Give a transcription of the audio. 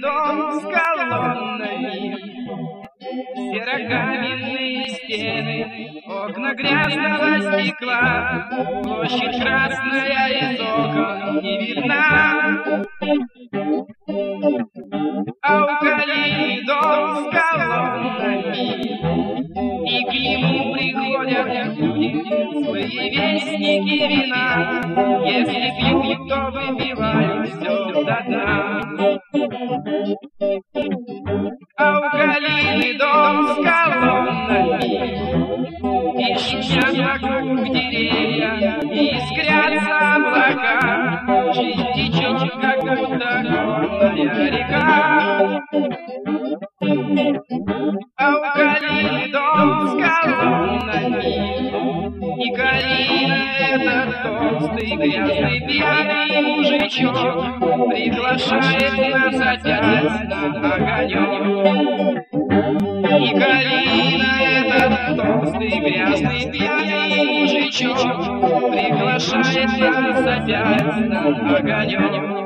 дом с колоннами, Серокаменные стены, окна грязного стекла, Площадь красная из окон не видна. А у Калины дом с колоннами, И к нему приходят люди, злые вестники вина, Если пьют, то выпивают все до дна. А у Галины дом с колоннами, И шумят вокруг деревья, И искрятся облака, течет, как будто горная река. А у Галины дом с колоннами, И Галина этот толстый, грязный, пьяный мужичок Приглашает нас опять на огонек. И Галина этот толстый, грязный, пьяный мужичок Приглашает нас опять на огонек.